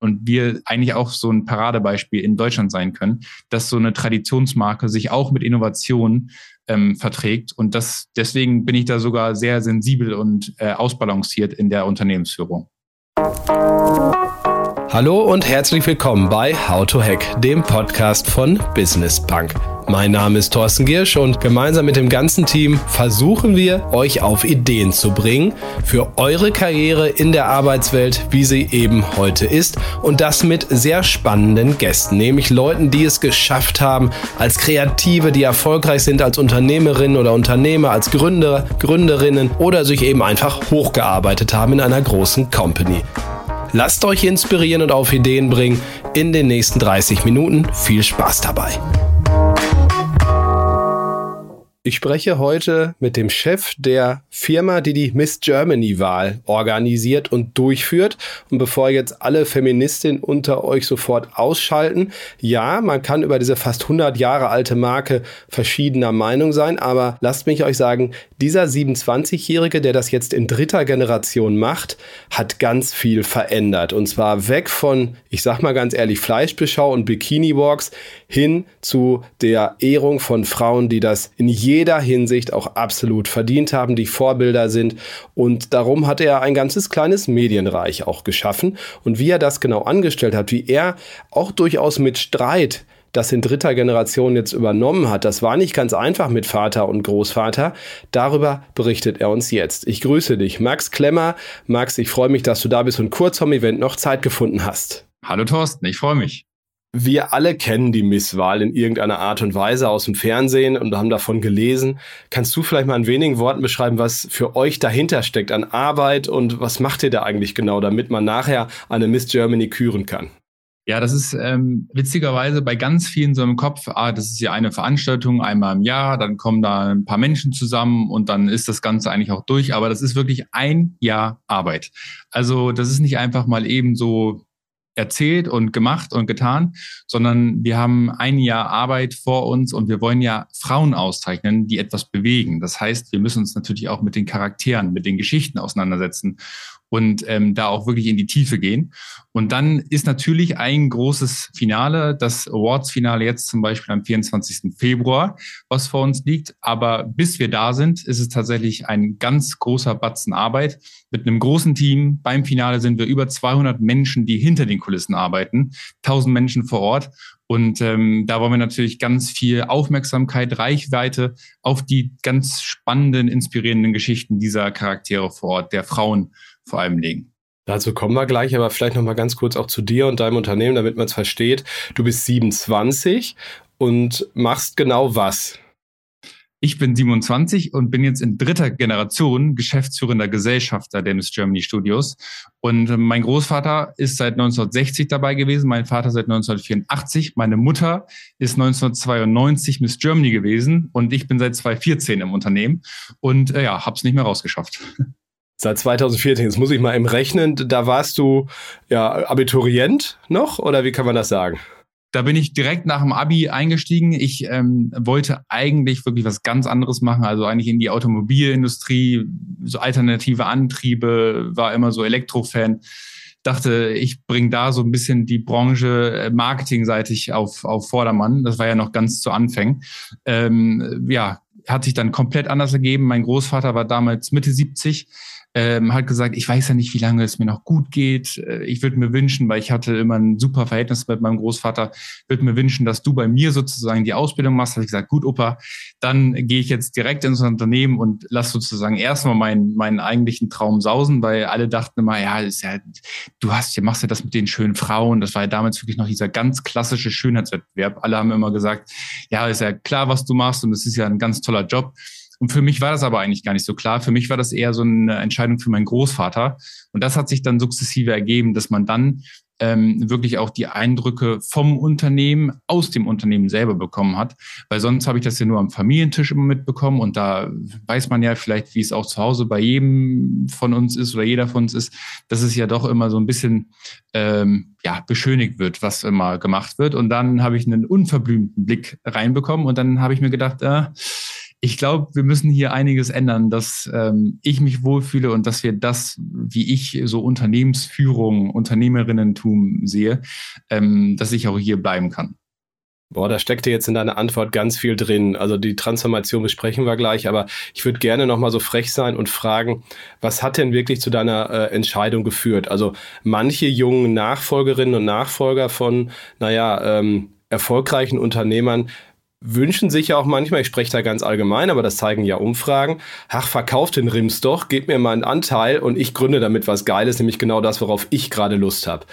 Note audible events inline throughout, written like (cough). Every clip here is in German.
und wir eigentlich auch so ein Paradebeispiel in Deutschland sein können, dass so eine Traditionsmarke sich auch mit Innovation ähm, verträgt. Und das, deswegen bin ich da sogar sehr sensibel und äh, ausbalanciert in der Unternehmensführung. Hallo und herzlich willkommen bei How to Hack, dem Podcast von Business Punk. Mein Name ist Thorsten Giersch und gemeinsam mit dem ganzen Team versuchen wir, euch auf Ideen zu bringen für eure Karriere in der Arbeitswelt, wie sie eben heute ist. Und das mit sehr spannenden Gästen, nämlich Leuten, die es geschafft haben, als Kreative, die erfolgreich sind als Unternehmerinnen oder Unternehmer, als Gründer, Gründerinnen oder sich eben einfach hochgearbeitet haben in einer großen Company. Lasst euch inspirieren und auf Ideen bringen in den nächsten 30 Minuten. Viel Spaß dabei. Ich spreche heute mit dem Chef der Firma, die die Miss Germany-Wahl organisiert und durchführt. Und bevor jetzt alle Feministinnen unter euch sofort ausschalten, ja, man kann über diese fast 100 Jahre alte Marke verschiedener Meinung sein, aber lasst mich euch sagen, dieser 27-Jährige, der das jetzt in dritter Generation macht, hat ganz viel verändert. Und zwar weg von, ich sag mal ganz ehrlich, Fleischbeschau und Bikini-Walks hin zu der Ehrung von Frauen, die das in jeder Hinsicht auch absolut verdient haben, die Vorbilder sind. Und darum hat er ein ganzes kleines Medienreich auch geschaffen. Und wie er das genau angestellt hat, wie er auch durchaus mit Streit das in dritter Generation jetzt übernommen hat. Das war nicht ganz einfach mit Vater und Großvater. Darüber berichtet er uns jetzt. Ich grüße dich, Max Klemmer. Max, ich freue mich, dass du da bist und kurz vom Event noch Zeit gefunden hast. Hallo Thorsten, ich freue mich. Wir alle kennen die Misswahl in irgendeiner Art und Weise aus dem Fernsehen und haben davon gelesen. Kannst du vielleicht mal in wenigen Worten beschreiben, was für euch dahinter steckt an Arbeit und was macht ihr da eigentlich genau, damit man nachher eine Miss Germany küren kann? Ja, das ist ähm, witzigerweise bei ganz vielen so im Kopf, ah, das ist ja eine Veranstaltung einmal im Jahr, dann kommen da ein paar Menschen zusammen und dann ist das Ganze eigentlich auch durch. Aber das ist wirklich ein Jahr Arbeit. Also das ist nicht einfach mal eben so erzählt und gemacht und getan, sondern wir haben ein Jahr Arbeit vor uns und wir wollen ja Frauen auszeichnen, die etwas bewegen. Das heißt, wir müssen uns natürlich auch mit den Charakteren, mit den Geschichten auseinandersetzen und ähm, da auch wirklich in die Tiefe gehen. Und dann ist natürlich ein großes Finale, das Awards-Finale jetzt zum Beispiel am 24. Februar, was vor uns liegt. Aber bis wir da sind, ist es tatsächlich ein ganz großer Batzen Arbeit mit einem großen Team. Beim Finale sind wir über 200 Menschen, die hinter den Kulissen arbeiten, 1000 Menschen vor Ort. Und ähm, da wollen wir natürlich ganz viel Aufmerksamkeit, Reichweite auf die ganz spannenden, inspirierenden Geschichten dieser Charaktere vor Ort, der Frauen vor allem legen. Dazu kommen wir gleich, aber vielleicht noch mal ganz kurz auch zu dir und deinem Unternehmen, damit man es versteht. Du bist 27 und machst genau was? Ich bin 27 und bin jetzt in dritter Generation geschäftsführender Gesellschafter der Miss Germany Studios. Und mein Großvater ist seit 1960 dabei gewesen, mein Vater seit 1984, meine Mutter ist 1992 Miss Germany gewesen und ich bin seit 2014 im Unternehmen und äh, ja, hab's nicht mehr rausgeschafft. Seit 2014, jetzt muss ich mal im Rechnen, da warst du ja Abiturient noch oder wie kann man das sagen? Da bin ich direkt nach dem Abi eingestiegen. Ich ähm, wollte eigentlich wirklich was ganz anderes machen, also eigentlich in die Automobilindustrie, so alternative Antriebe, war immer so Elektrofan. Dachte, ich bringe da so ein bisschen die Branche äh, marketingseitig auf, auf Vordermann. Das war ja noch ganz zu Anfängen. Ähm, ja, hat sich dann komplett anders ergeben. Mein Großvater war damals Mitte 70 ähm, hat gesagt, ich weiß ja nicht, wie lange es mir noch gut geht. Äh, ich würde mir wünschen, weil ich hatte immer ein super Verhältnis mit meinem Großvater, würde mir wünschen, dass du bei mir sozusagen die Ausbildung machst. Habe ich gesagt, gut, Opa, dann gehe ich jetzt direkt ins Unternehmen und lass sozusagen erstmal meinen, meinen eigentlichen Traum sausen, weil alle dachten immer, ja, ist ja, du hast, ja, machst ja das mit den schönen Frauen. Das war ja damals wirklich noch dieser ganz klassische Schönheitswettbewerb. Alle haben immer gesagt, ja, ist ja klar, was du machst und es ist ja ein ganz toller Job. Und für mich war das aber eigentlich gar nicht so klar. Für mich war das eher so eine Entscheidung für meinen Großvater. Und das hat sich dann sukzessive ergeben, dass man dann ähm, wirklich auch die Eindrücke vom Unternehmen aus dem Unternehmen selber bekommen hat. Weil sonst habe ich das ja nur am Familientisch immer mitbekommen und da weiß man ja vielleicht, wie es auch zu Hause bei jedem von uns ist oder jeder von uns ist, dass es ja doch immer so ein bisschen ähm, ja, beschönigt wird, was immer gemacht wird. Und dann habe ich einen unverblümten Blick reinbekommen und dann habe ich mir gedacht, äh, ich glaube, wir müssen hier einiges ändern, dass ähm, ich mich wohlfühle und dass wir das, wie ich so Unternehmensführung, Unternehmerinnentum sehe, ähm, dass ich auch hier bleiben kann. Boah, da steckte jetzt in deiner Antwort ganz viel drin. Also die Transformation besprechen wir gleich, aber ich würde gerne nochmal so frech sein und fragen, was hat denn wirklich zu deiner äh, Entscheidung geführt? Also manche jungen Nachfolgerinnen und Nachfolger von, naja, ähm, erfolgreichen Unternehmern wünschen sich ja auch manchmal, ich spreche da ganz allgemein, aber das zeigen ja Umfragen, ach, verkauft den Rims doch, gebt mir mal einen Anteil und ich gründe damit was Geiles, nämlich genau das, worauf ich gerade Lust habe.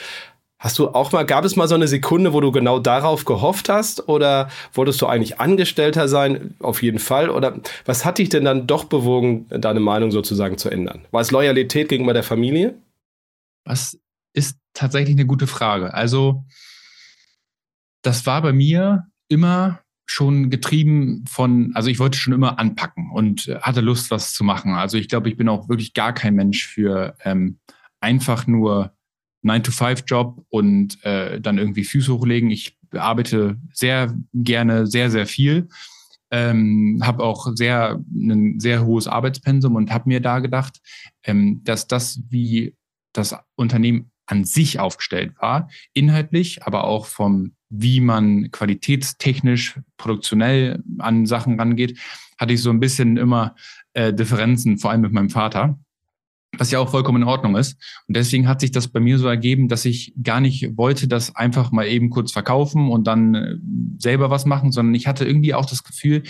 Hast du auch mal, gab es mal so eine Sekunde, wo du genau darauf gehofft hast oder wolltest du eigentlich Angestellter sein? Auf jeden Fall. Oder was hat dich denn dann doch bewogen, deine Meinung sozusagen zu ändern? War es Loyalität gegenüber der Familie? Was ist tatsächlich eine gute Frage. Also, das war bei mir immer schon getrieben von, also ich wollte schon immer anpacken und hatte Lust, was zu machen. Also ich glaube, ich bin auch wirklich gar kein Mensch für ähm, einfach nur 9-to-5-Job und äh, dann irgendwie Füße hochlegen. Ich arbeite sehr gerne, sehr, sehr viel. Ähm, habe auch sehr ein sehr hohes Arbeitspensum und habe mir da gedacht, ähm, dass das, wie das Unternehmen an sich aufgestellt war, inhaltlich, aber auch vom, wie man qualitätstechnisch, produktionell an Sachen rangeht, hatte ich so ein bisschen immer äh, Differenzen, vor allem mit meinem Vater was ja auch vollkommen in Ordnung ist. Und deswegen hat sich das bei mir so ergeben, dass ich gar nicht wollte, das einfach mal eben kurz verkaufen und dann äh, selber was machen, sondern ich hatte irgendwie auch das Gefühl,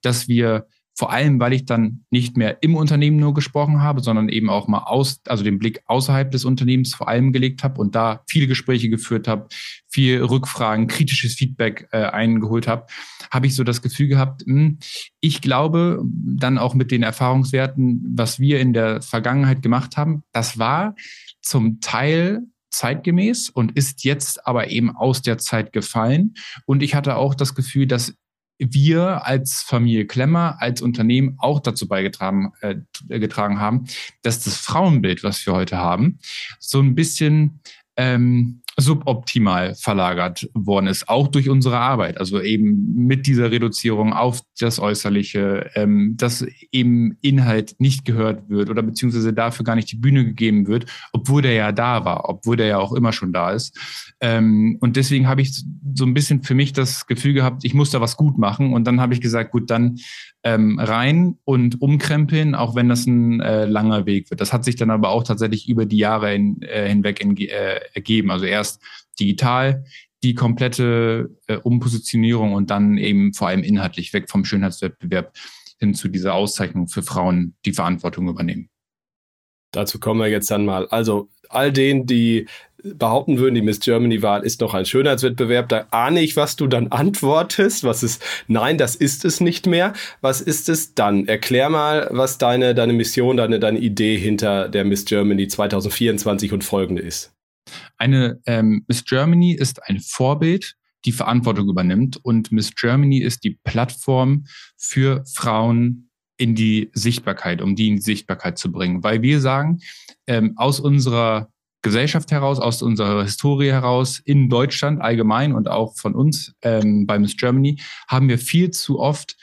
dass wir vor allem, weil ich dann nicht mehr im Unternehmen nur gesprochen habe, sondern eben auch mal aus, also den Blick außerhalb des Unternehmens vor allem gelegt habe und da viele Gespräche geführt habe, viel Rückfragen, kritisches Feedback äh, eingeholt habe, habe ich so das Gefühl gehabt, mh, hm, ich glaube, dann auch mit den Erfahrungswerten, was wir in der Vergangenheit gemacht haben, das war zum Teil zeitgemäß und ist jetzt aber eben aus der Zeit gefallen. Und ich hatte auch das Gefühl, dass wir als Familie Klemmer, als Unternehmen auch dazu beigetragen äh, getragen haben, dass das Frauenbild, was wir heute haben, so ein bisschen ähm, suboptimal verlagert worden ist, auch durch unsere Arbeit. Also eben mit dieser Reduzierung auf das Äußerliche, ähm, dass eben Inhalt nicht gehört wird oder beziehungsweise dafür gar nicht die Bühne gegeben wird, obwohl der ja da war, obwohl der ja auch immer schon da ist. Ähm, und deswegen habe ich so ein bisschen für mich das Gefühl gehabt, ich muss da was gut machen. Und dann habe ich gesagt, gut, dann ähm, rein und umkrempeln, auch wenn das ein äh, langer Weg wird. Das hat sich dann aber auch tatsächlich über die Jahre in, äh, hinweg in, äh, ergeben. Also erst digital die komplette äh, Umpositionierung und dann eben vor allem inhaltlich weg vom Schönheitswettbewerb hin zu dieser Auszeichnung für Frauen, die Verantwortung übernehmen. Dazu kommen wir jetzt dann mal. Also all denen, die behaupten würden, die Miss Germany-Wahl ist noch ein Schönheitswettbewerb, da ahne ich, was du dann antwortest. Was ist, nein, das ist es nicht mehr. Was ist es dann? Erklär mal, was deine, deine Mission, deine, deine Idee hinter der Miss Germany 2024 und folgende ist. Eine ähm, Miss Germany ist ein Vorbild, die Verantwortung übernimmt und Miss Germany ist die Plattform für Frauen in die Sichtbarkeit, um die in die Sichtbarkeit zu bringen. Weil wir sagen, ähm, aus unserer Gesellschaft heraus, aus unserer Historie heraus, in Deutschland allgemein und auch von uns ähm, bei Miss Germany, haben wir viel zu oft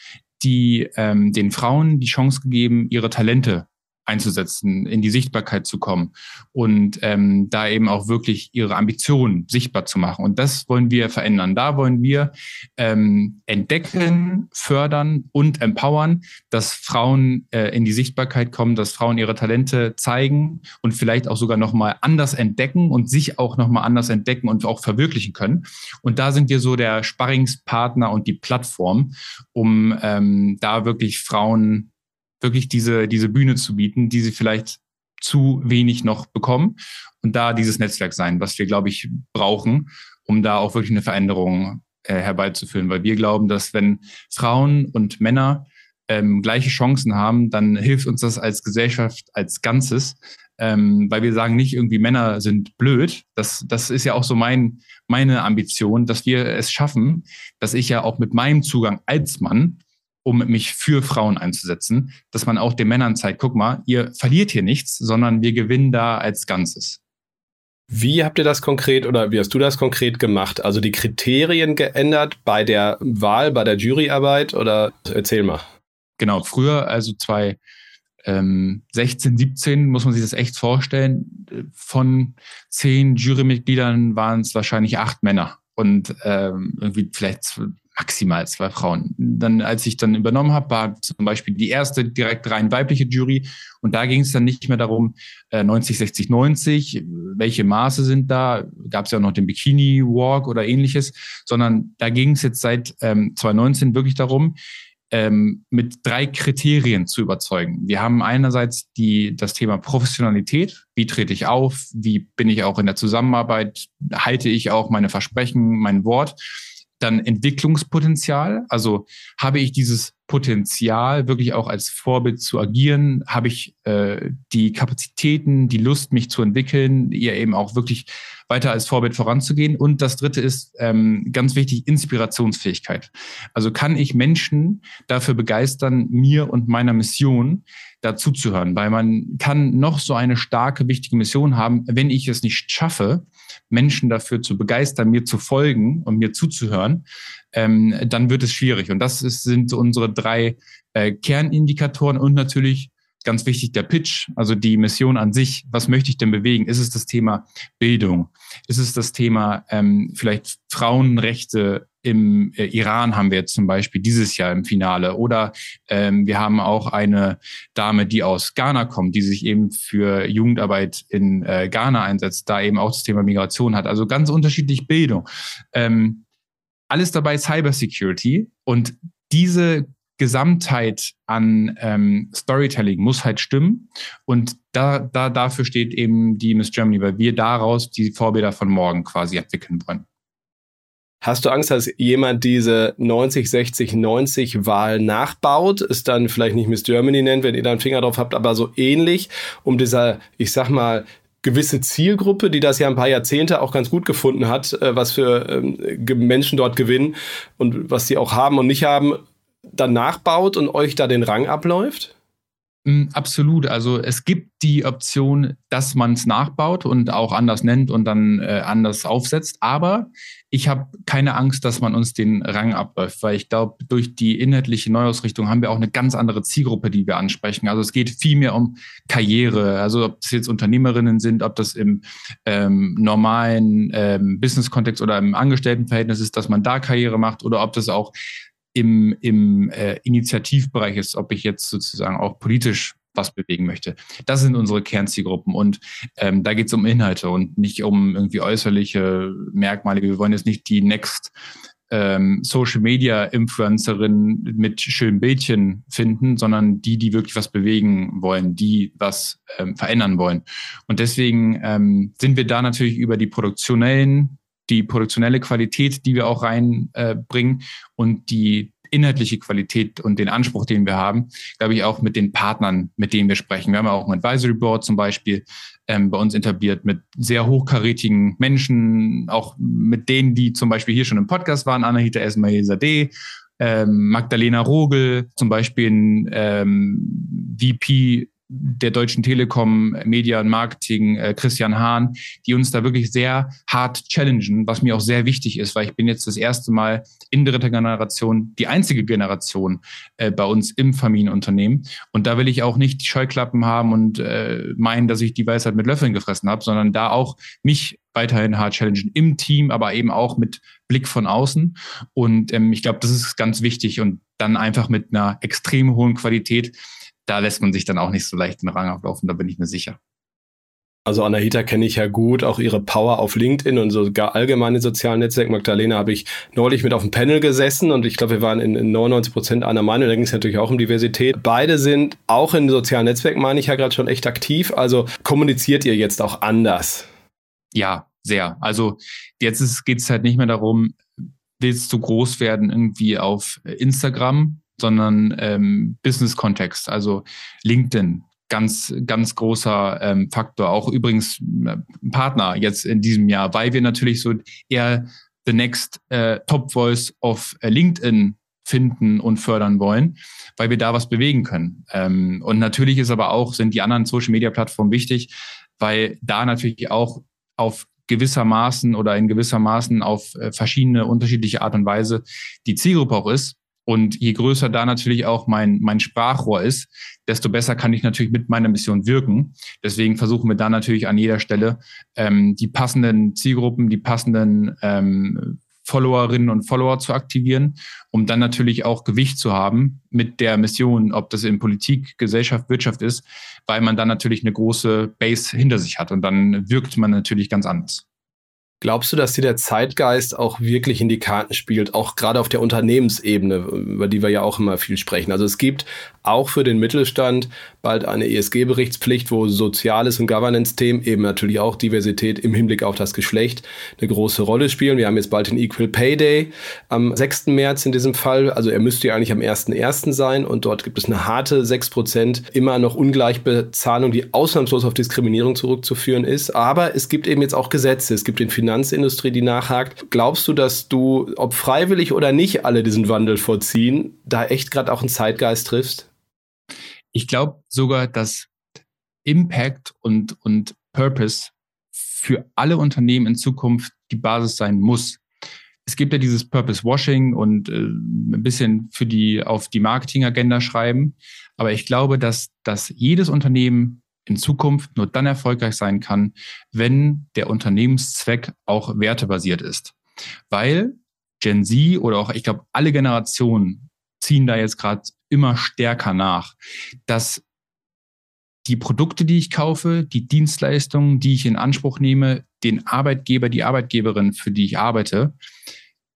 die, ähm, den Frauen die Chance gegeben, ihre Talente einzusetzen, in die Sichtbarkeit zu kommen und ähm, da eben auch wirklich ihre Ambitionen sichtbar zu machen. Und das wollen wir verändern. Da wollen wir ähm, entdecken, fördern und empowern, dass Frauen äh, in die Sichtbarkeit kommen, dass Frauen ihre Talente zeigen und vielleicht auch sogar nochmal anders entdecken und sich auch nochmal anders entdecken und auch verwirklichen können. Und da sind wir so der Sparringspartner und die Plattform, um ähm, da wirklich Frauen wirklich diese, diese Bühne zu bieten, die sie vielleicht zu wenig noch bekommen und da dieses Netzwerk sein, was wir, glaube ich, brauchen, um da auch wirklich eine Veränderung äh, herbeizuführen, weil wir glauben, dass wenn Frauen und Männer ähm, gleiche Chancen haben, dann hilft uns das als Gesellschaft als Ganzes, ähm, weil wir sagen nicht irgendwie Männer sind blöd. Das, das ist ja auch so mein, meine Ambition, dass wir es schaffen, dass ich ja auch mit meinem Zugang als Mann um mich für Frauen einzusetzen, dass man auch den Männern zeigt, guck mal, ihr verliert hier nichts, sondern wir gewinnen da als Ganzes. Wie habt ihr das konkret oder wie hast du das konkret gemacht? Also die Kriterien geändert bei der Wahl, bei der Juryarbeit oder erzähl mal. genau, früher, also zwei ähm, 16, 17 muss man sich das echt vorstellen. Von zehn Jurymitgliedern waren es wahrscheinlich acht Männer und ähm, irgendwie vielleicht maximal zwei Frauen. Dann, als ich dann übernommen habe, war zum Beispiel die erste direkt rein weibliche Jury und da ging es dann nicht mehr darum, äh, 90, 60, 90, welche Maße sind da, gab es ja auch noch den Bikini Walk oder ähnliches, sondern da ging es jetzt seit ähm, 2019 wirklich darum, ähm, mit drei Kriterien zu überzeugen. Wir haben einerseits die, das Thema Professionalität. Wie trete ich auf? Wie bin ich auch in der Zusammenarbeit? Halte ich auch meine Versprechen, mein Wort? Dann Entwicklungspotenzial. Also habe ich dieses Potenzial, wirklich auch als Vorbild zu agieren? Habe ich äh, die Kapazitäten, die Lust, mich zu entwickeln, ihr eben auch wirklich weiter als Vorbild voranzugehen? Und das Dritte ist ähm, ganz wichtig, Inspirationsfähigkeit. Also kann ich Menschen dafür begeistern, mir und meiner Mission dazuzuhören, weil man kann noch so eine starke, wichtige Mission haben, wenn ich es nicht schaffe, Menschen dafür zu begeistern, mir zu folgen und mir zuzuhören, ähm, dann wird es schwierig. Und das ist, sind unsere drei äh, Kernindikatoren und natürlich ganz wichtig der Pitch, also die Mission an sich. Was möchte ich denn bewegen? Ist es das Thema Bildung? Ist es das Thema ähm, vielleicht Frauenrechte im äh, Iran haben wir jetzt zum Beispiel dieses Jahr im Finale. Oder ähm, wir haben auch eine Dame, die aus Ghana kommt, die sich eben für Jugendarbeit in äh, Ghana einsetzt, da eben auch das Thema Migration hat. Also ganz unterschiedlich Bildung. Ähm, alles dabei Cybersecurity und diese Gesamtheit an ähm, Storytelling muss halt stimmen. Und da, da dafür steht eben die Miss Germany, weil wir daraus die Vorbilder von morgen quasi entwickeln wollen. Hast du Angst, dass jemand diese 90, 60, 90 Wahl nachbaut, es dann vielleicht nicht Miss Germany nennt, wenn ihr da einen Finger drauf habt, aber so ähnlich, um dieser, ich sag mal, gewisse Zielgruppe, die das ja ein paar Jahrzehnte auch ganz gut gefunden hat, äh, was für ähm, Menschen dort gewinnen und was sie auch haben und nicht haben, dann nachbaut und euch da den Rang abläuft? Mm, absolut. Also es gibt die Option, dass man es nachbaut und auch anders nennt und dann äh, anders aufsetzt. Aber ich habe keine Angst, dass man uns den Rang abläuft, weil ich glaube, durch die inhaltliche Neuausrichtung haben wir auch eine ganz andere Zielgruppe, die wir ansprechen. Also es geht viel mehr um Karriere. Also ob das jetzt Unternehmerinnen sind, ob das im ähm, normalen ähm, Business-Kontext oder im Angestelltenverhältnis ist, dass man da Karriere macht oder ob das auch im, im äh, Initiativbereich ist, ob ich jetzt sozusagen auch politisch was bewegen möchte. Das sind unsere Kernzielgruppen und ähm, da geht es um Inhalte und nicht um irgendwie äußerliche Merkmale. Wir wollen jetzt nicht die Next ähm, Social Media Influencerin mit schönen Bildchen finden, sondern die, die wirklich was bewegen wollen, die was ähm, verändern wollen. Und deswegen ähm, sind wir da natürlich über die produktionellen die produktionelle Qualität, die wir auch reinbringen äh, und die inhaltliche Qualität und den Anspruch, den wir haben, glaube ich, auch mit den Partnern, mit denen wir sprechen. Wir haben ja auch ein Advisory Board zum Beispiel ähm, bei uns etabliert mit sehr hochkarätigen Menschen, auch mit denen, die zum Beispiel hier schon im Podcast waren, Anahita Esmail Sadeh, ähm, Magdalena Rogel, zum Beispiel ein ähm, VP der Deutschen Telekom Media und Marketing, äh, Christian Hahn, die uns da wirklich sehr hart challengen, was mir auch sehr wichtig ist, weil ich bin jetzt das erste Mal in dritter Generation, die einzige Generation äh, bei uns im Familienunternehmen. Und da will ich auch nicht die Scheuklappen haben und äh, meinen, dass ich die Weisheit mit Löffeln gefressen habe, sondern da auch mich weiterhin hart challengen im Team, aber eben auch mit Blick von außen. Und ähm, ich glaube, das ist ganz wichtig und dann einfach mit einer extrem hohen Qualität da lässt man sich dann auch nicht so leicht den Rang ablaufen, da bin ich mir sicher. Also Anahita kenne ich ja gut, auch ihre Power auf LinkedIn und sogar allgemeine sozialen Netzwerke. Magdalena habe ich neulich mit auf dem Panel gesessen und ich glaube, wir waren in, in 99 Prozent einer Meinung. Da ging es natürlich auch um Diversität. Beide sind auch in sozialen Netzwerken, meine ich ja gerade schon echt aktiv. Also kommuniziert ihr jetzt auch anders? Ja, sehr. Also jetzt geht es halt nicht mehr darum, willst du groß werden irgendwie auf Instagram sondern ähm, Business-Kontext, also LinkedIn, ganz, ganz großer ähm, Faktor. Auch übrigens äh, Partner jetzt in diesem Jahr, weil wir natürlich so eher the next äh, Top Voice of äh, LinkedIn finden und fördern wollen, weil wir da was bewegen können. Ähm, und natürlich ist aber auch, sind die anderen Social Media Plattformen wichtig, weil da natürlich auch auf gewissermaßen oder in gewissermaßen auf äh, verschiedene unterschiedliche Art und Weise die Zielgruppe auch ist Und je größer da natürlich auch mein, mein Sprachrohr ist, desto besser kann ich natürlich mit meiner Mission wirken. Deswegen versuchen wir da natürlich an jeder Stelle ähm, die passenden Zielgruppen, die passenden ähm, Followerinnen und Follower zu aktivieren, um dann natürlich auch Gewicht zu haben mit der Mission, ob das in Politik, Gesellschaft, Wirtschaft ist, weil man dann natürlich eine große Base hinter sich hat und dann wirkt man natürlich ganz anders. Glaubst du, dass dir der Zeitgeist auch wirklich in die Karten spielt, auch gerade auf der Unternehmensebene, über die wir ja auch immer viel sprechen? Also es gibt auch für den Mittelstand bald eine ESG-Berichtspflicht, wo Soziales und Governance-Themen, eben natürlich auch Diversität im Hinblick auf das Geschlecht, eine große Rolle spielen. Wir haben jetzt bald den Equal Pay Day am 6. März in diesem Fall. Also er müsste ja eigentlich am 1.1. sein und dort gibt es eine harte 6% immer noch Ungleichbezahlung, die ausnahmslos auf Diskriminierung zurückzuführen ist. Aber es gibt eben jetzt auch Gesetze. Es gibt den Finanz Finanzindustrie, die nachhakt. Glaubst du, dass du, ob freiwillig oder nicht, alle diesen Wandel vorziehen, da echt gerade auch einen Zeitgeist triffst? Ich glaube sogar, dass Impact und, und Purpose für alle Unternehmen in Zukunft die Basis sein muss. Es gibt ja dieses Purpose Washing und äh, ein bisschen für die auf die Marketingagenda schreiben. Aber ich glaube, dass, dass jedes Unternehmen in Zukunft nur dann erfolgreich sein kann, wenn der Unternehmenszweck auch wertebasiert ist. Weil Gen Z oder auch, ich glaube, alle Generationen ziehen da jetzt gerade immer stärker nach, dass die Produkte, die ich kaufe, die Dienstleistungen, die ich in Anspruch nehme, den Arbeitgeber, die Arbeitgeberin, für die ich arbeite,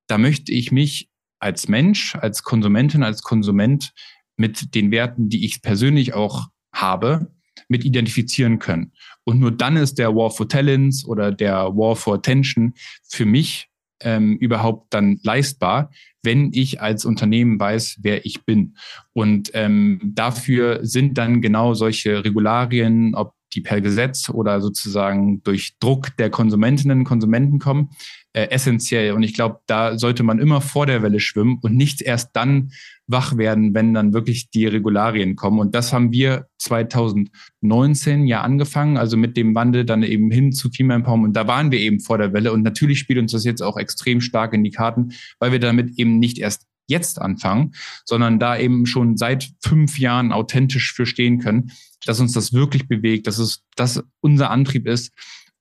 da möchte ich mich als Mensch, als Konsumentin, als Konsument mit den Werten, die ich persönlich auch habe, mit identifizieren können. Und nur dann ist der War for Talents oder der War for Attention für mich ähm, überhaupt dann leistbar, wenn ich als Unternehmen weiß, wer ich bin. Und ähm, dafür sind dann genau solche Regularien, ob die per Gesetz oder sozusagen durch Druck der Konsumentinnen und Konsumenten kommen, äh, essentiell. Und ich glaube, da sollte man immer vor der Welle schwimmen und nicht erst dann wach werden, wenn dann wirklich die Regularien kommen. Und das haben wir 2019 ja angefangen, also mit dem Wandel dann eben hin zu Female Empowerment. Und da waren wir eben vor der Welle. Und natürlich spielt uns das jetzt auch extrem stark in die Karten, weil wir damit eben nicht erst jetzt anfangen, sondern da eben schon seit fünf Jahren authentisch für stehen können, dass uns das wirklich bewegt, dass es, dass unser Antrieb ist,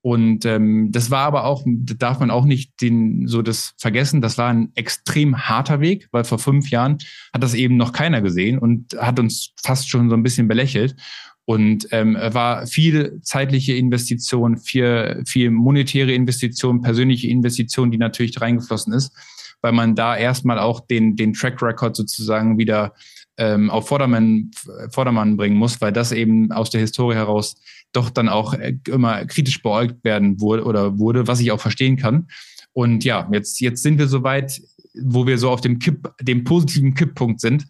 und ähm, das war aber auch, darf man auch nicht den, so das vergessen, das war ein extrem harter Weg, weil vor fünf Jahren hat das eben noch keiner gesehen und hat uns fast schon so ein bisschen belächelt. Und ähm, war viel zeitliche Investition, viel, viel monetäre Investition, persönliche Investition, die natürlich reingeflossen ist, weil man da erstmal auch den, den Track Record sozusagen wieder ähm, auf Vordermann, Vordermann bringen muss, weil das eben aus der Historie heraus doch dann auch äh, immer kritisch beäugt werden wurde oder wurde, was ich auch verstehen kann. Und ja, jetzt, jetzt sind wir soweit, wo wir so auf dem Kipp, dem positiven Kipppunkt sind,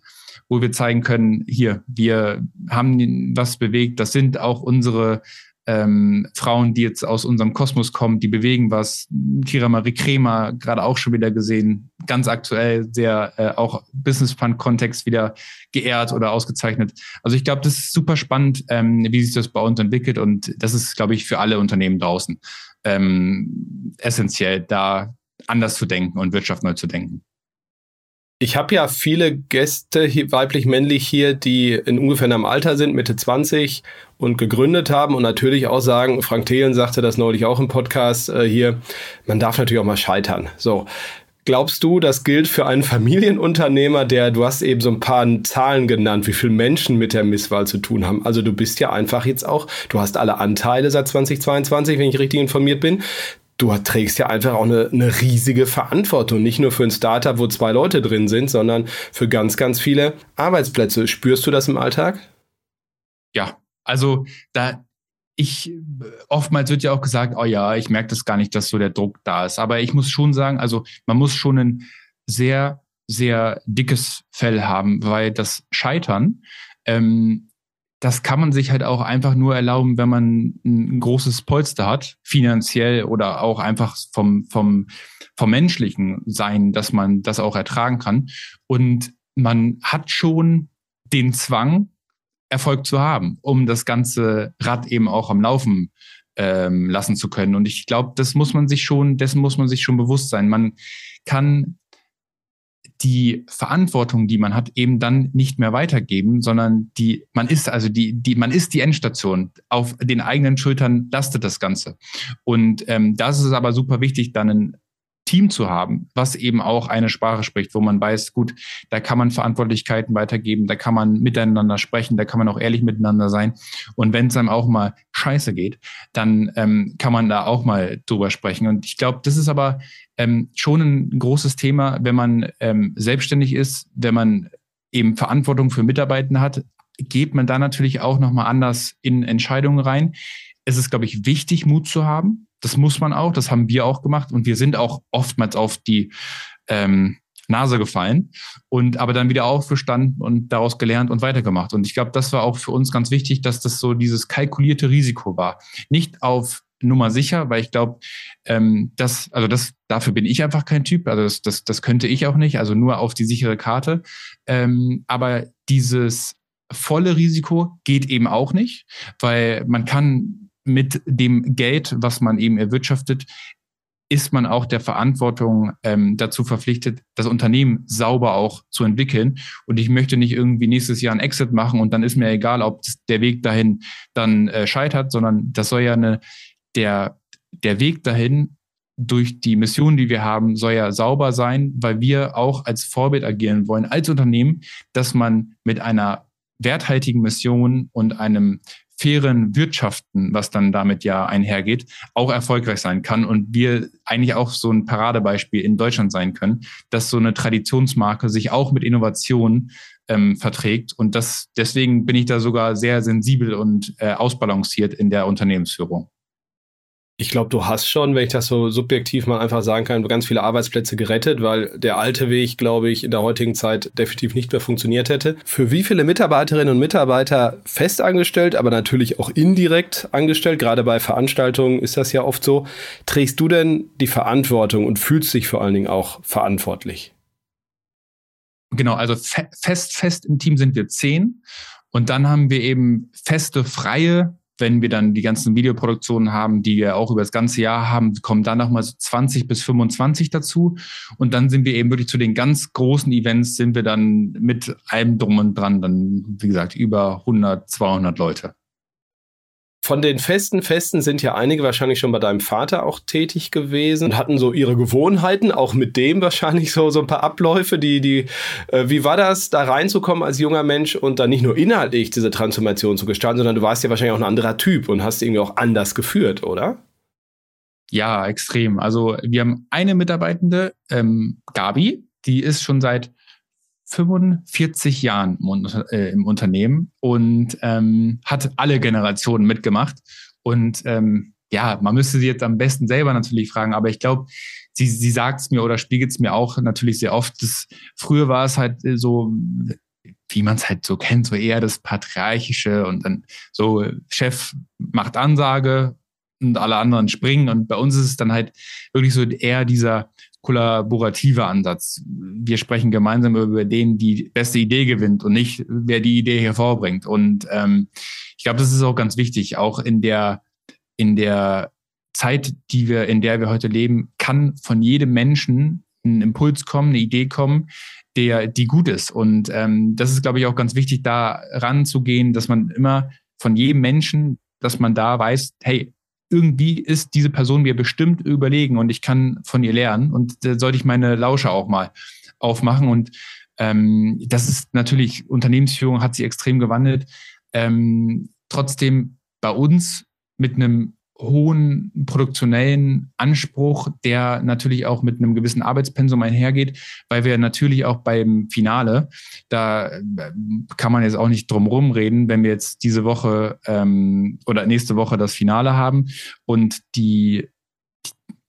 wo wir zeigen können, hier, wir haben was bewegt. Das sind auch unsere ähm, Frauen, die jetzt aus unserem Kosmos kommen, die bewegen was. Kira Marie Kremer, gerade auch schon wieder gesehen, ganz aktuell, sehr äh, auch Business Fund Kontext wieder geehrt oder ausgezeichnet. Also ich glaube, das ist super spannend, ähm, wie sich das bei uns entwickelt und das ist, glaube ich, für alle Unternehmen draußen ähm, essentiell, da anders zu denken und Wirtschaft neu zu denken. Ich habe ja viele Gäste, weiblich-männlich hier, die in ungefähr einem Alter sind, Mitte 20 und gegründet haben und natürlich auch sagen, Frank Thelen sagte das neulich auch im Podcast äh, hier, man darf natürlich auch mal scheitern. So. Glaubst du, das gilt für einen Familienunternehmer, der, du hast eben so ein paar Zahlen genannt, wie viele Menschen mit der Misswahl zu tun haben. Also du bist ja einfach jetzt auch, du hast alle Anteile seit 2022, wenn ich richtig informiert bin du trägst ja einfach auch eine, eine riesige Verantwortung. Nicht nur für ein Startup, wo zwei Leute drin sind, sondern für ganz, ganz viele Arbeitsplätze. Spürst du das im Alltag? Ja, also da ich oftmals wird ja auch gesagt, oh ja, ich merke das gar nicht, dass so der Druck da ist. Aber ich muss schon sagen, also man muss schon ein sehr, sehr dickes Fell haben, weil das Scheitern ähm, das kann man sich halt auch einfach nur erlauben, wenn man ein großes Polster hat, finanziell oder auch einfach vom, vom, vom menschlichen Sein, dass man das auch ertragen kann. Und man hat schon den Zwang, Erfolg zu haben, um das ganze Rad eben auch am Laufen ähm, lassen zu können. Und ich glaube, das muss man sich schon, dessen muss man sich schon bewusst sein. Man kann die Verantwortung, die man hat, eben dann nicht mehr weitergeben, sondern die, man ist also die, die, man ist die Endstation. Auf den eigenen Schultern lastet das Ganze. Und ähm, das ist aber super wichtig, dann ein Team zu haben, was eben auch eine Sprache spricht, wo man weiß, gut, da kann man Verantwortlichkeiten weitergeben, da kann man miteinander sprechen, da kann man auch ehrlich miteinander sein. Und wenn es einem auch mal scheiße geht, dann ähm, kann man da auch mal drüber sprechen. Und ich glaube, das ist aber ähm, schon ein großes Thema, wenn man ähm, selbstständig ist, wenn man eben Verantwortung für Mitarbeiter hat, geht man da natürlich auch nochmal anders in Entscheidungen rein. Es ist, glaube ich, wichtig, Mut zu haben das muss man auch, das haben wir auch gemacht und wir sind auch oftmals auf die ähm, Nase gefallen und aber dann wieder aufgestanden und daraus gelernt und weitergemacht. Und ich glaube, das war auch für uns ganz wichtig, dass das so dieses kalkulierte Risiko war. Nicht auf Nummer sicher, weil ich glaube, ähm, das, also das, dafür bin ich einfach kein Typ. Also das, das, das könnte ich auch nicht, also nur auf die sichere Karte. Ähm, aber dieses volle Risiko geht eben auch nicht, weil man kann mit dem Geld, was man eben erwirtschaftet, ist man auch der Verantwortung ähm, dazu verpflichtet, das Unternehmen sauber auch zu entwickeln. Und ich möchte nicht irgendwie nächstes Jahr ein Exit machen und dann ist mir egal, ob der Weg dahin dann äh, scheitert, sondern das soll ja eine, der, der Weg dahin durch die Mission, die wir haben, soll ja sauber sein, weil wir auch als Vorbild agieren wollen, als Unternehmen, dass man mit einer werthaltigen Mission und einem fairen Wirtschaften, was dann damit ja einhergeht, auch erfolgreich sein kann und wir eigentlich auch so ein Paradebeispiel in Deutschland sein können, dass so eine Traditionsmarke sich auch mit Innovation ähm, verträgt und das deswegen bin ich da sogar sehr sensibel und äh, ausbalanciert in der Unternehmensführung. Ich glaube, du hast schon, wenn ich das so subjektiv mal einfach sagen kann, ganz viele Arbeitsplätze gerettet, weil der alte Weg, glaube ich, in der heutigen Zeit definitiv nicht mehr funktioniert hätte. Für wie viele Mitarbeiterinnen und Mitarbeiter festangestellt, aber natürlich auch indirekt angestellt, gerade bei Veranstaltungen ist das ja oft so, trägst du denn die Verantwortung und fühlst dich vor allen Dingen auch verantwortlich? Genau, also fest, fest im Team sind wir zehn. Und dann haben wir eben feste, freie wenn wir dann die ganzen Videoproduktionen haben, die wir auch über das ganze Jahr haben, kommen dann nochmal so 20 bis 25 dazu. Und dann sind wir eben wirklich zu den ganz großen Events, sind wir dann mit allem drum und dran, dann, wie gesagt, über 100, 200 Leute. Von den festen Festen sind ja einige wahrscheinlich schon bei deinem Vater auch tätig gewesen und hatten so ihre Gewohnheiten, auch mit dem wahrscheinlich so, so ein paar Abläufe, die, die, äh, wie war das, da reinzukommen als junger Mensch und dann nicht nur inhaltlich diese Transformation zu gestalten, sondern du warst ja wahrscheinlich auch ein anderer Typ und hast irgendwie auch anders geführt, oder? Ja, extrem. Also wir haben eine Mitarbeitende, ähm, Gabi, die ist schon seit 45 Jahren äh, im Unternehmen und ähm, hat alle Generationen mitgemacht. Und ähm, ja, man müsste sie jetzt am besten selber natürlich fragen, aber ich glaube, sie, sie sagt es mir oder spiegelt es mir auch natürlich sehr oft. Dass früher war es halt so, wie man es halt so kennt, so eher das Patriarchische und dann so Chef macht Ansage und alle anderen springen. Und bei uns ist es dann halt wirklich so eher dieser kollaborativer Ansatz. Wir sprechen gemeinsam über den, die beste Idee gewinnt und nicht, wer die Idee hervorbringt. Und ähm, ich glaube, das ist auch ganz wichtig. Auch in der, in der Zeit, die wir, in der wir heute leben, kann von jedem Menschen ein Impuls kommen, eine Idee kommen, der, die gut ist. Und ähm, das ist, glaube ich, auch ganz wichtig, da ranzugehen, dass man immer von jedem Menschen, dass man da weiß, hey, irgendwie ist diese Person mir bestimmt überlegen und ich kann von ihr lernen. Und da sollte ich meine Lausche auch mal aufmachen. Und ähm, das ist natürlich, Unternehmensführung hat sich extrem gewandelt. Ähm, trotzdem bei uns mit einem hohen produktionellen Anspruch, der natürlich auch mit einem gewissen Arbeitspensum einhergeht, weil wir natürlich auch beim Finale, da äh, kann man jetzt auch nicht drum rumreden, wenn wir jetzt diese Woche ähm, oder nächste Woche das Finale haben und die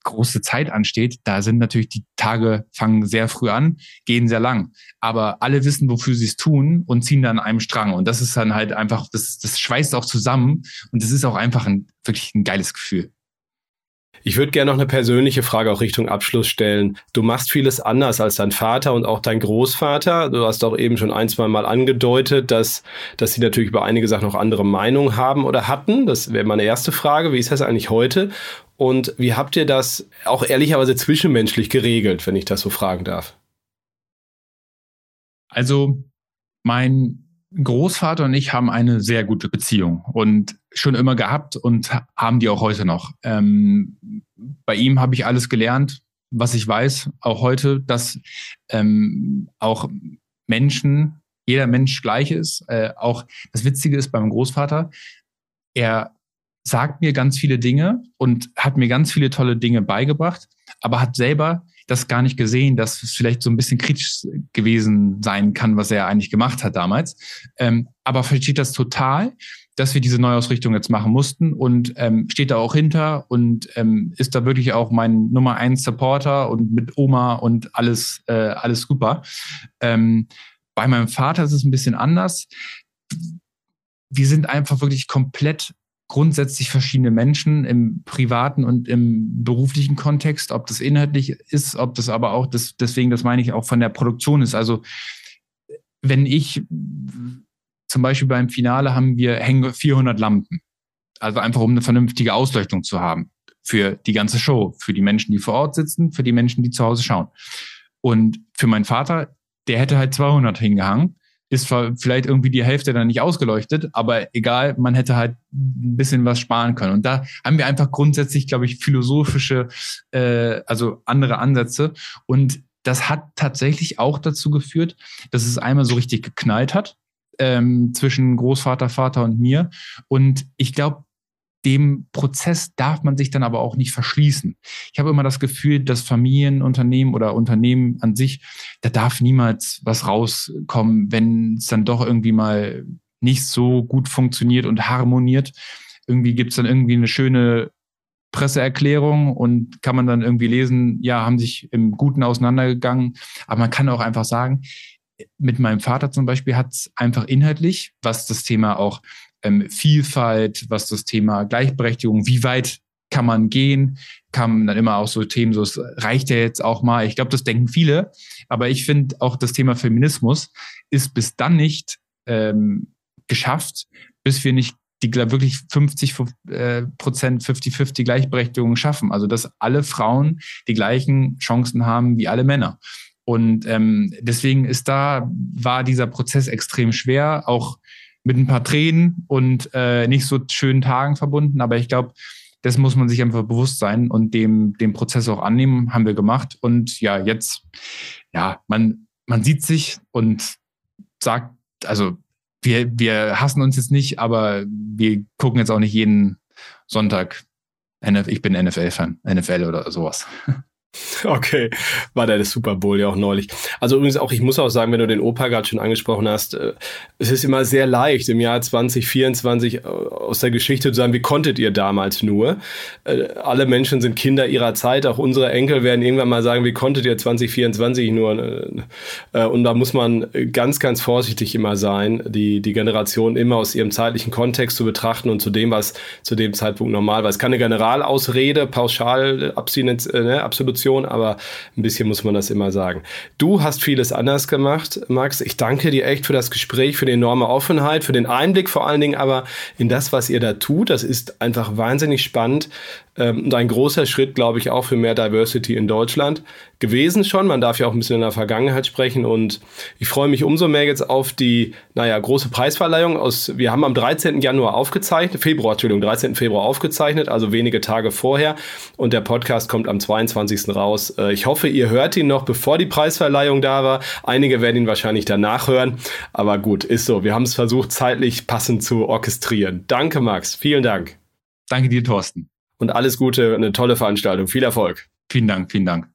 große Zeit ansteht, da sind natürlich die Tage fangen sehr früh an, gehen sehr lang. Aber alle wissen, wofür sie es tun und ziehen dann an einem Strang. Und das ist dann halt einfach, das, das schweißt auch zusammen und das ist auch einfach ein wirklich ein geiles Gefühl. Ich würde gerne noch eine persönliche Frage auch Richtung Abschluss stellen. Du machst vieles anders als dein Vater und auch dein Großvater. Du hast auch eben schon ein, zwei Mal angedeutet, dass, dass sie natürlich über einige Sachen noch andere Meinungen haben oder hatten. Das wäre meine erste Frage. Wie ist das eigentlich heute? Und wie habt ihr das auch ehrlicherweise zwischenmenschlich geregelt, wenn ich das so fragen darf? Also mein Großvater und ich haben eine sehr gute Beziehung und schon immer gehabt und haben die auch heute noch. Ähm, bei ihm habe ich alles gelernt, was ich weiß, auch heute, dass ähm, auch Menschen, jeder Mensch gleich ist. Äh, auch das Witzige ist beim Großvater, er sagt mir ganz viele Dinge und hat mir ganz viele tolle Dinge beigebracht, aber hat selber das gar nicht gesehen, dass es vielleicht so ein bisschen kritisch gewesen sein kann, was er eigentlich gemacht hat damals. Ähm, aber versteht das total, dass wir diese Neuausrichtung jetzt machen mussten und ähm, steht da auch hinter und ähm, ist da wirklich auch mein Nummer eins Supporter und mit Oma und alles, äh, alles super. Ähm, bei meinem Vater ist es ein bisschen anders. Wir sind einfach wirklich komplett grundsätzlich verschiedene Menschen im privaten und im beruflichen Kontext, ob das inhaltlich ist, ob das aber auch, das, deswegen, das meine ich auch von der Produktion ist. Also wenn ich zum Beispiel beim Finale haben wir hängen 400 Lampen, also einfach um eine vernünftige Ausleuchtung zu haben für die ganze Show, für die Menschen, die vor Ort sitzen, für die Menschen, die zu Hause schauen. Und für meinen Vater, der hätte halt 200 hingehangen ist vielleicht irgendwie die Hälfte dann nicht ausgeleuchtet, aber egal, man hätte halt ein bisschen was sparen können. Und da haben wir einfach grundsätzlich, glaube ich, philosophische, äh, also andere Ansätze. Und das hat tatsächlich auch dazu geführt, dass es einmal so richtig geknallt hat ähm, zwischen Großvater, Vater und mir. Und ich glaube, dem Prozess darf man sich dann aber auch nicht verschließen. Ich habe immer das Gefühl, dass Familienunternehmen oder Unternehmen an sich, da darf niemals was rauskommen, wenn es dann doch irgendwie mal nicht so gut funktioniert und harmoniert. Irgendwie gibt es dann irgendwie eine schöne Presseerklärung und kann man dann irgendwie lesen, ja, haben sich im Guten auseinandergegangen. Aber man kann auch einfach sagen, mit meinem Vater zum Beispiel hat es einfach inhaltlich, was das Thema auch ähm, Vielfalt, was das Thema Gleichberechtigung, wie weit kann man gehen, kamen dann immer auch so Themen, so es reicht ja jetzt auch mal. Ich glaube, das denken viele, aber ich finde auch das Thema Feminismus ist bis dann nicht ähm, geschafft, bis wir nicht die wirklich 50 äh, Prozent 50-50 Gleichberechtigung schaffen. Also dass alle Frauen die gleichen Chancen haben wie alle Männer. Und ähm, deswegen ist da, war dieser Prozess extrem schwer, auch mit ein paar Tränen und äh, nicht so schönen Tagen verbunden. Aber ich glaube, das muss man sich einfach bewusst sein und dem, dem Prozess auch annehmen, haben wir gemacht. Und ja, jetzt, ja, man, man sieht sich und sagt, also wir, wir hassen uns jetzt nicht, aber wir gucken jetzt auch nicht jeden Sonntag. Ich bin NFL-Fan, NFL oder sowas. (laughs) (laughs) Okay, war der Super Bowl ja auch neulich. Also übrigens auch, ich muss auch sagen, wenn du den Opa gerade schon angesprochen hast, äh, es ist immer sehr leicht im Jahr 2024 äh, aus der Geschichte zu sagen, wie konntet ihr damals nur? Äh, alle Menschen sind Kinder ihrer Zeit, auch unsere Enkel werden irgendwann mal sagen, wie konntet ihr 2024 nur? Und da muss man ganz, ganz vorsichtig immer sein, die, die Generation immer aus ihrem zeitlichen Kontext zu betrachten und zu dem, was zu dem Zeitpunkt normal war. Es ist keine Generalausrede, pauschal Abstinenz, ne, Situation, aber ein bisschen muss man das immer sagen. Du hast vieles anders gemacht, Max. Ich danke dir echt für das Gespräch, für die enorme Offenheit, für den Einblick vor allen Dingen aber in das, was ihr da tut. Das ist einfach wahnsinnig spannend ähm, und ein großer Schritt, glaube ich, auch für mehr Diversity in Deutschland gewesen schon. Man darf ja auch ein bisschen in der Vergangenheit sprechen und ich freue mich umso mehr jetzt auf die, naja, große Preisverleihung aus, wir haben am 13. Januar aufgezeichnet, Februar, Entschuldigung, 13. Februar aufgezeichnet, also wenige Tage vorher und der Podcast kommt am 22. raus. Äh, ich hoffe, ihr hört ihn noch, bevor die Preisverleihung da war. Einige werden ihn wahrscheinlich danach hören, aber gut, ist so. Wir haben es versucht, zeitlich passend zu orchestrieren. Danke, Max. Vielen Dank. Danke dir, Thorsten. Und alles Gute, eine tolle Veranstaltung. Viel Erfolg. Vielen Dank, vielen Dank.